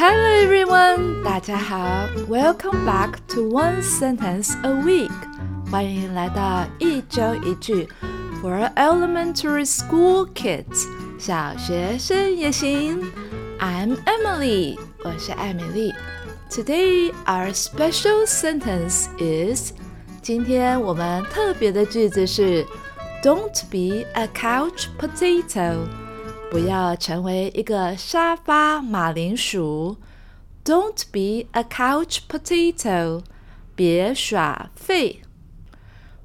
Hello everyone，大家好，Welcome back to One Sentence a Week，欢迎来到一周一句 for elementary school kids，小学生也行。I'm Emily，我是艾米丽。Today our special sentence is，今天我们特别的句子是 Don't be a couch potato。 不要成为一个沙发马铃薯。Don't be a couch potato。别耍废。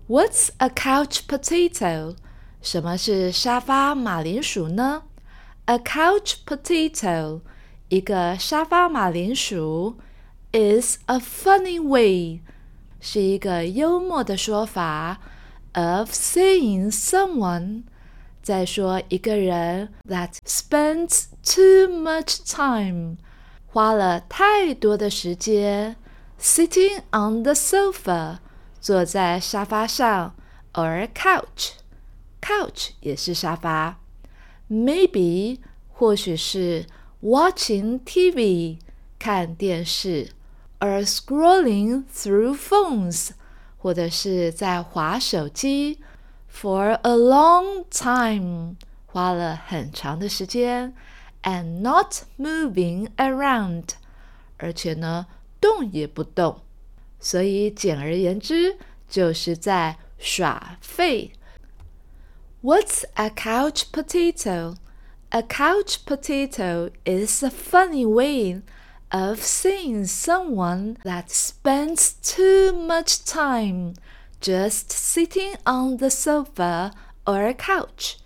What's a couch potato？什么是沙发马铃薯呢？A couch potato，一个沙发马铃薯，is a funny way，是一个幽默的说法，of saying someone。再说一个人 that spends too much time，花了太多的时间 sitting on the sofa，坐在沙发上，or couch，couch 也是沙发，maybe 或许是 watching TV 看电视，or scrolling through phones，或者是在划手机。for a long time，花了很长的时间，and not moving around，而且呢，动也不动，所以简而言之，就是在耍废。What's a couch potato? A couch potato is a funny way of saying someone that spends too much time just sitting on the sofa or a couch,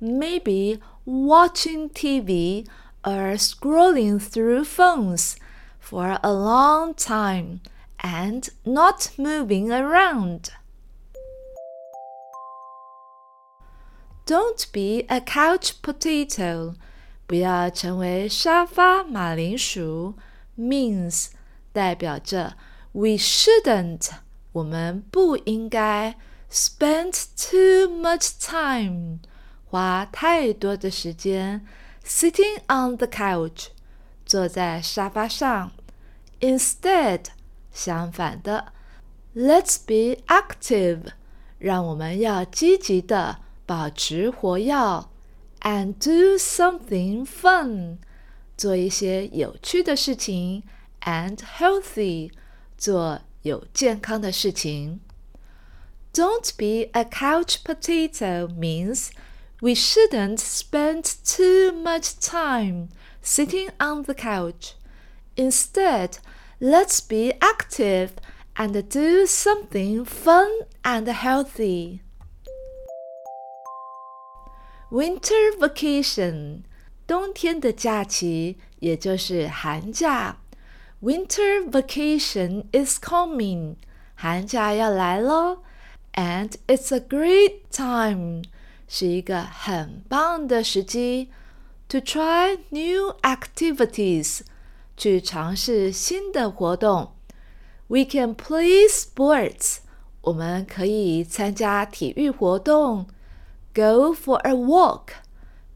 maybe watching TV or scrolling through phones for a long time and not moving around. Don't be a couch potato. 不要成为沙发马铃薯 means 代表着 we shouldn't 我们不应该 spend too much time 花太多的时间 sitting on the couch 坐在沙发上。Instead，相反的，Let's be active，让我们要积极的保持活跃，and do something fun，做一些有趣的事情，and healthy，做有健康的事情。Don't be a couch potato means we shouldn't spend too much time sitting on the couch. Instead, let's be active and do something fun and healthy. Winter vacation，冬天的假期，也就是寒假。 Winter vacation is coming，寒假要来喽，and it's a great time，是一个很棒的时机，to try new activities，去尝试新的活动。We can play sports，我们可以参加体育活动，go for a walk，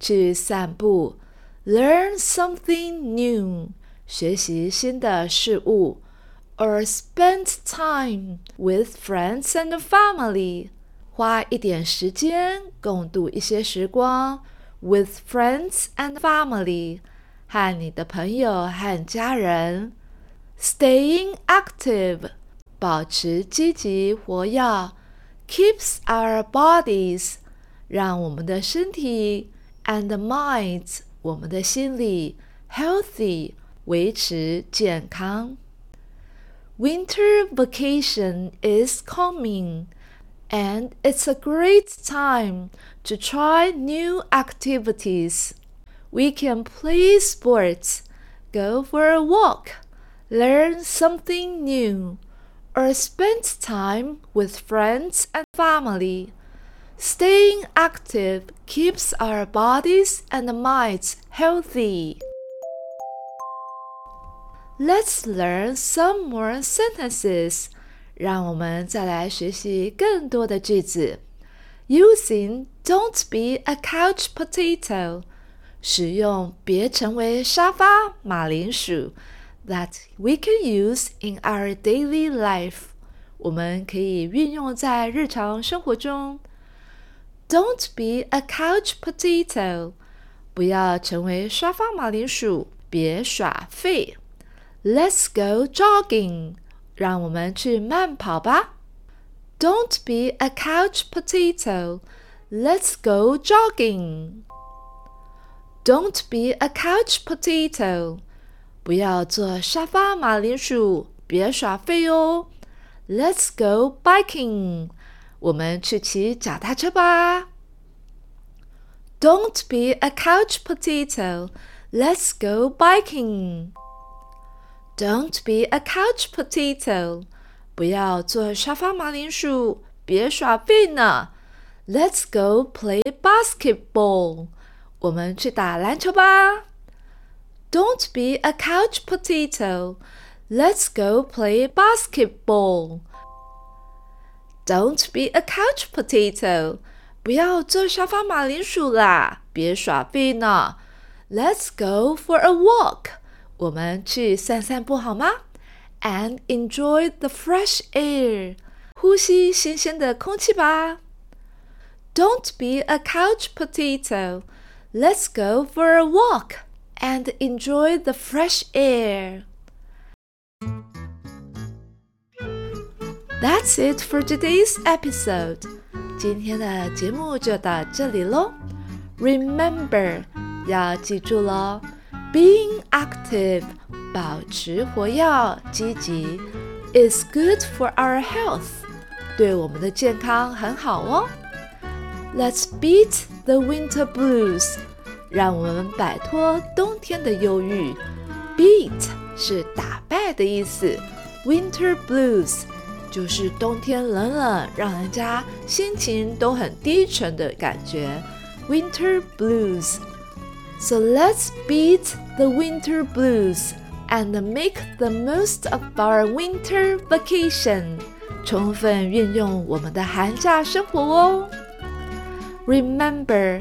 去散步，learn something new。 学习新的事物，or spend time with friends and family，花一点时间共度一些时光，with friends and family，和你的朋友和家人，staying active，保持积极活跃，keeps our bodies，让我们的身体 and minds，我们的心理 healthy。 维持健康。Winter vacation is coming, and it's a great time to try new activities. We can play sports, go for a walk, learn something new, or spend time with friends and family. Staying active keeps our bodies and minds healthy. Let's learn some more sentences. 让我们再来学习更多的句子。Using "Don't be a couch potato" 使用别成为沙发马铃薯，that we can use in our daily life，我们可以运用在日常生活中。Don't be a couch potato，不要成为沙发马铃薯，别耍废。 Let's go jogging，让我们去慢跑吧。Don't be a couch potato. Let's go jogging. Don't be a couch potato. 不要做沙发马铃薯，别耍废哦。Let's go biking. 我们去骑脚踏车吧。Don't be a couch potato. Let's go biking. Don't be a couch potato. 不要做沙发马铃薯，别耍废呢。Let's go play basketball。我们去打篮球吧。Don't be a couch potato. Let's go play basketball. Don't be a couch potato. 不要做沙发马铃薯啦，别耍废呢。Let's go for a walk. 我们去散散步好吗？and enjoy the fresh air. 呼吸新鲜的空气吧。Don't be a couch potato. Let's go for a walk and enjoy the fresh air. That's it for today's episode. 今天的节目就到这里喽。Remember，要记住喽 ，being active 保持活跃积极，is good for our health，对我们的健康很好哦。Let's beat the winter blues，让我们摆脱冬天的忧郁。Beat 是打败的意思，Winter blues 就是冬天冷冷，让人家心情都很低沉的感觉。Winter blues。So let's beat the winter blues and make the most of our winter vacation. 充分运用我们的寒假生活哦。Remember,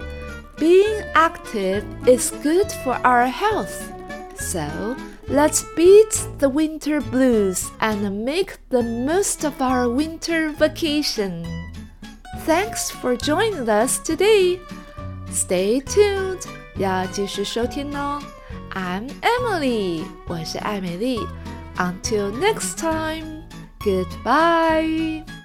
being active is good for our health. So, let's beat the winter blues and make the most of our winter vacation. Thanks for joining us today. Stay tuned. 要继续收听哦。I'm Emily，我是艾美丽。Until next time, goodbye.